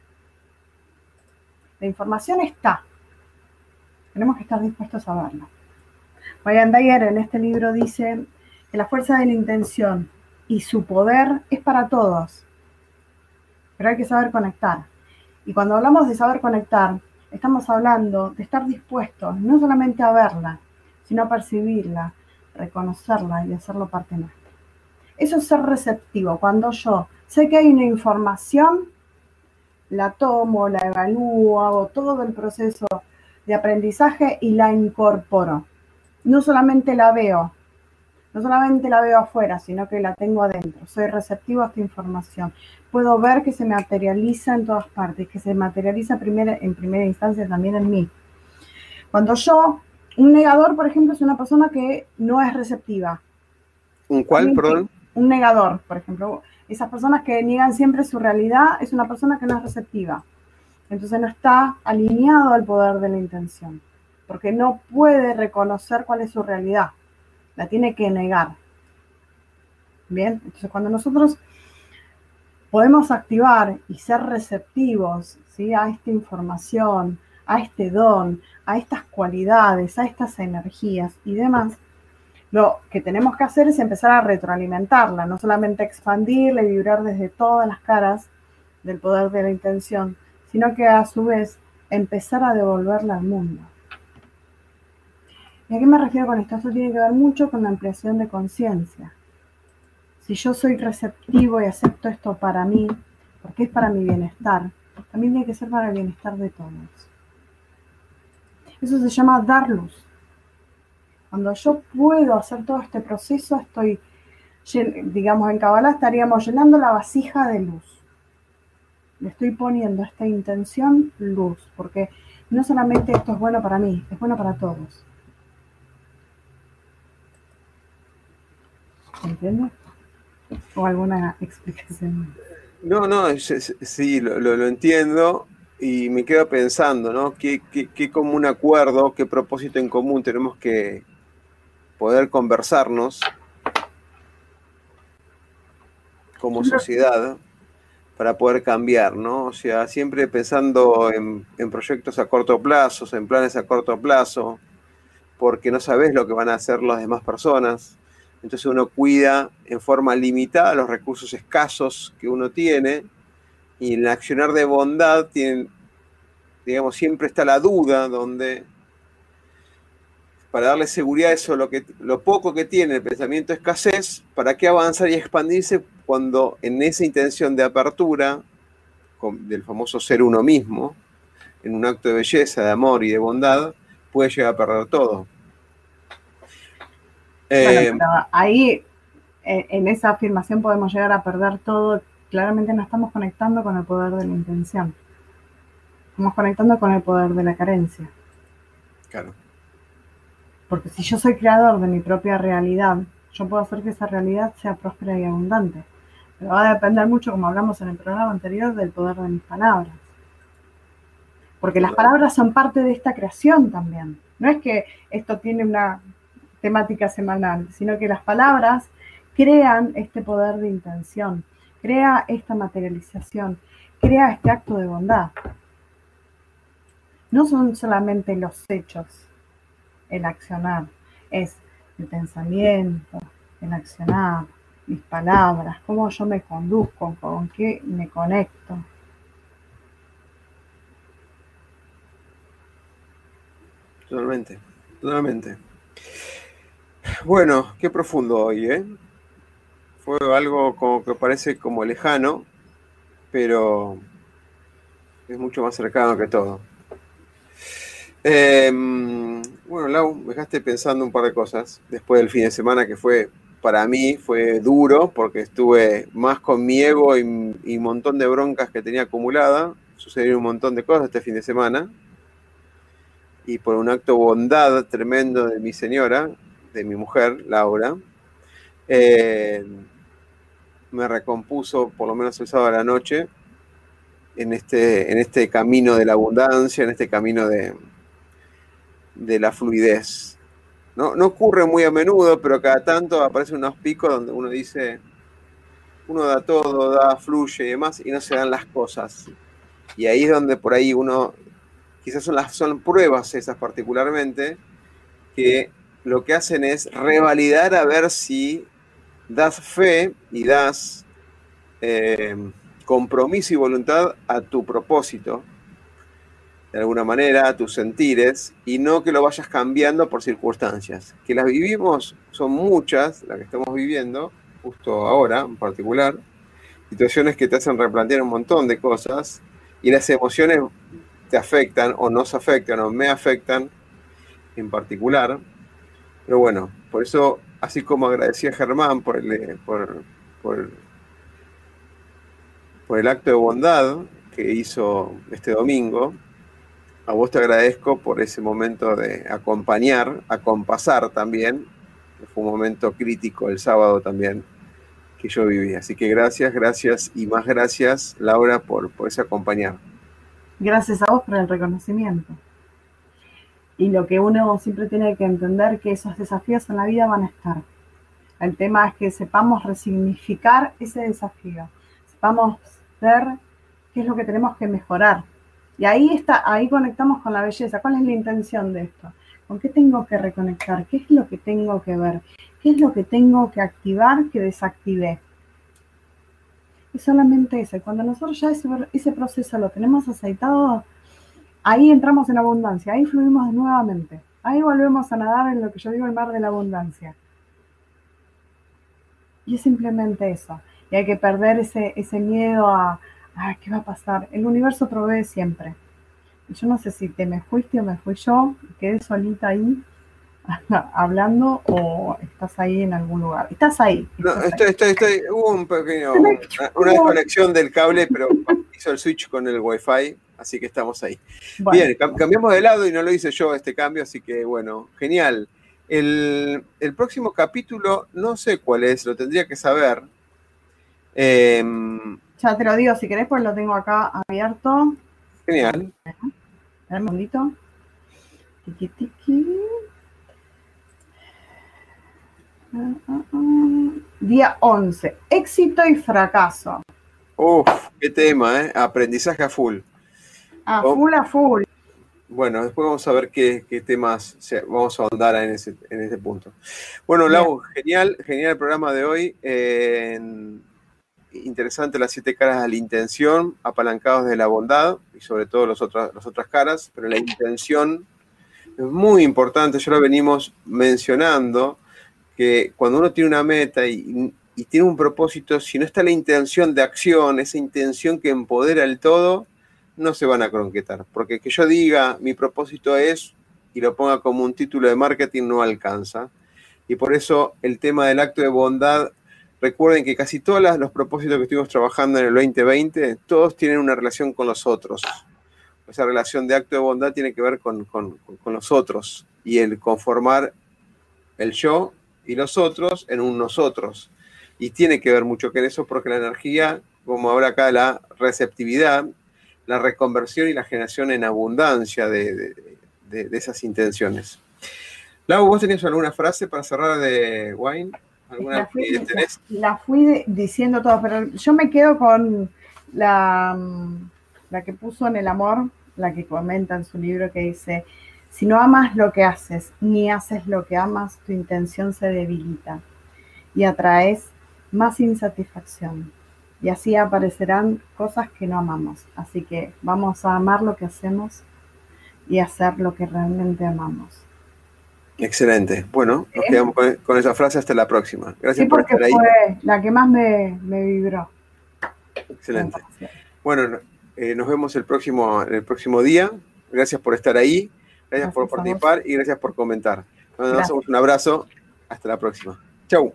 La información está. Tenemos que estar dispuestos a verla. Ryan Dyer en este libro dice que la fuerza de la intención y su poder es para todos, pero hay que saber conectar. Y cuando hablamos de saber conectar, estamos hablando de estar dispuestos no solamente a verla, sino a percibirla, reconocerla y hacerlo parte nuestra. Eso es ser receptivo. Cuando yo sé que hay una información, la tomo, la evalúo, hago todo el proceso de aprendizaje y la incorporo. No solamente la veo, no solamente la veo afuera, sino que la tengo adentro. Soy receptivo a esta información. Puedo ver que se materializa en todas partes, que se materializa primera, en primera instancia también en mí. Cuando yo, un negador, por ejemplo, es una persona que no es receptiva. ¿Un cuál, perdón? Un negador, por ejemplo esas personas que niegan siempre su realidad es una persona que no es receptiva. Entonces no está alineado al poder de la intención, porque no puede reconocer cuál es su realidad, la tiene que negar. Bien, entonces cuando nosotros podemos activar y ser receptivos a esta información, a este don, a estas cualidades, a estas energías y demás, lo que tenemos que hacer es empezar a retroalimentarla, no solamente expandirla y vibrar desde todas las caras del poder de la intención, sino que a su vez empezar a devolverla al mundo. ¿Y a qué me refiero con esto? Esto tiene que ver mucho con la ampliación de conciencia. Si yo soy receptivo y acepto esto para mí, porque es para mi bienestar, también tiene que ser para el bienestar de todos. Eso se llama dar luz. Cuando yo puedo hacer todo este proceso, estoy, digamos, en Kabbalah estaríamos llenando la vasija de luz. Le estoy poniendo esta intención luz, porque no solamente esto es bueno para mí, es bueno para todos. ¿Entiendes? ¿O alguna explicación? No, no, sí, lo, entiendo y me quedo pensando, ¿no? ¿Qué, qué, qué común acuerdo, qué propósito en común tenemos que, poder conversarnos como sociedad para poder cambiar, ¿no? O sea, siempre pensando en, proyectos a corto plazo, en planes a corto plazo, porque no sabes lo que van a hacer las demás personas. Entonces uno cuida en forma limitada los recursos escasos que uno tiene y en el accionar de bondad tienen, digamos, siempre está la duda donde para darle seguridad a eso, lo, que, lo poco que tiene el pensamiento de escasez, ¿para qué avanzar y expandirse cuando en esa intención de apertura del famoso ser uno mismo, en un acto de belleza, de amor y de bondad, puede llegar a perder todo? Eh, ahí, en esa afirmación podemos llegar a perder todo. Claramente no estamos conectando con el poder de la intención. Estamos conectando con el poder de la carencia. Claro. Porque si yo soy creador de mi propia realidad, yo puedo hacer que esa realidad sea próspera y abundante. Pero va a depender mucho, como hablamos en el programa anterior, del poder de mis palabras. Porque las palabras son parte de esta creación también. No es que esto tiene una temática semanal, sino que las palabras crean este poder de intención, crea esta materialización, crea este acto de bondad. No son solamente los hechos, el accionar, es el pensamiento, el accionar, mis palabras, cómo yo me conduzco, con qué me conecto. Totalmente, totalmente. Bueno, qué profundo hoy, ¿eh? Fue algo como que parece como lejano, pero es mucho más cercano que todo. Em, bueno, Lau, me dejaste pensando un par de cosas después del fin de semana que fue, para mí, fue duro porque estuve más con mi ego y, un montón de broncas que tenía acumulada. Sucedieron un montón de cosas este fin de semana. Y por un acto de bondad tremendo de mi señora, de mi mujer, Laura, eh, me recompuso por lo menos el sábado a la noche en este, en este camino de la abundancia, en este camino de, de la fluidez. No, no ocurre muy a menudo, pero cada tanto aparecen unos picos donde uno dice, uno da todo, da, fluye y demás, y no se dan las cosas. Y ahí es donde por ahí uno, quizás son las son pruebas esas particularmente, que lo que hacen es revalidar a ver si das fe y das eh, compromiso y voluntad a tu propósito, de alguna manera, a tus sentires, y no que lo vayas cambiando por circunstancias. Que las vivimos son muchas, las que estamos viviendo, justo ahora en particular, situaciones que te hacen replantear un montón de cosas, y las emociones te afectan o nos afectan o me afectan en particular. Pero bueno, por eso así como agradecí a Germán por el, acto de bondad que hizo este domingo, a vos te agradezco por ese momento de acompañar, acompasar también. Fue un momento crítico el sábado también que yo viví. Así que gracias, gracias y más gracias, Laura, por ese acompañar. Gracias a vos por el reconocimiento. Y lo que uno siempre tiene que entender que esos desafíos en la vida van a estar. El tema es que sepamos resignificar ese desafío, sepamos ver qué es lo que tenemos que mejorar. Y ahí está, ahí conectamos con la belleza. ¿Cuál es la intención de esto? ¿Con qué tengo que reconectar? ¿Qué es lo que tengo que ver? ¿Qué es lo que tengo que activar que desactivé? Y solamente eso. Cuando nosotros ya ese, ese proceso lo tenemos aceitado, ahí entramos en abundancia, ahí fluimos nuevamente, ahí volvemos a nadar en lo que yo digo el mar de la abundancia. Y es simplemente eso. Y hay que perder ese, ese miedo a, ¿qué va a pasar? El universo provee siempre. Yo no sé si te me fuiste o me fui yo, quedé solita ahí *laughs* hablando o estás ahí en algún lugar. Estás ahí. no, estoy, estoy, estoy, hubo un pequeño, una, desconexión del cable, pero hizo el switch con el wifi así que estamos ahí. Bien, cambiamos de lado y no lo hice yo este cambio, así que bueno, genial. El, próximo capítulo, no sé cuál es, lo tendría que saber. Em, ya te lo digo, si querés, pues lo tengo acá abierto. Genial. un momentito. Tiki, tiki. Día 11. Éxito y fracaso. Uf, qué tema, ¿eh? Aprendizaje a full. A oh. full, a full. Bueno, después vamos a ver qué, temas vamos a ahondar en ese, punto. Bueno, Lau, genial, genial el programa de hoy. interesante las siete caras de la intención, apalancados de la bondad y sobre todo las otras caras, pero la intención es muy importante, ya lo venimos mencionando, que cuando uno tiene una meta y, y tiene un propósito, si no está la intención de acción, esa intención que empodera el todo, no se van a cronquetar, porque que yo diga mi propósito es y lo ponga como un título de marketing no alcanza. Y por eso el tema del acto de bondad, recuerden que casi todos los propósitos que estuvimos trabajando en el 2020, todos tienen una relación con los otros. Esa relación de acto de bondad tiene que ver con, con, con los otros y el conformar el yo y los otros en un nosotros. Y tiene que ver mucho con eso porque la energía, como ahora acá la receptividad, la reconversión y la generación en abundancia de, esas intenciones. Lau, ¿vos tenías alguna frase para cerrar de Wine? ¿Alguna la, fui, la fui diciendo todo, pero yo me quedo con la, la que puso en el amor, la que comenta en su libro que dice, si no amas lo que haces, ni haces lo que amas, tu intención se debilita y atraes más insatisfacción y así aparecerán cosas que no amamos. Así que vamos a amar lo que hacemos y hacer lo que realmente amamos. Excelente. Bueno, nos quedamos con, esa frase hasta la próxima. Gracias por estar ahí. Fue la que más me, vibró. Excelente. Bueno, eh, nos vemos el próximo, el próximo día. Gracias por estar ahí. Gracias, por participar y gracias por comentar. Nos damos un abrazo. Hasta la próxima. Chau.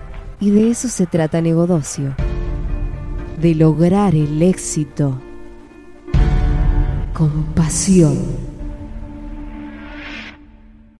Y de eso se trata Negodocio, de lograr el éxito con pasión.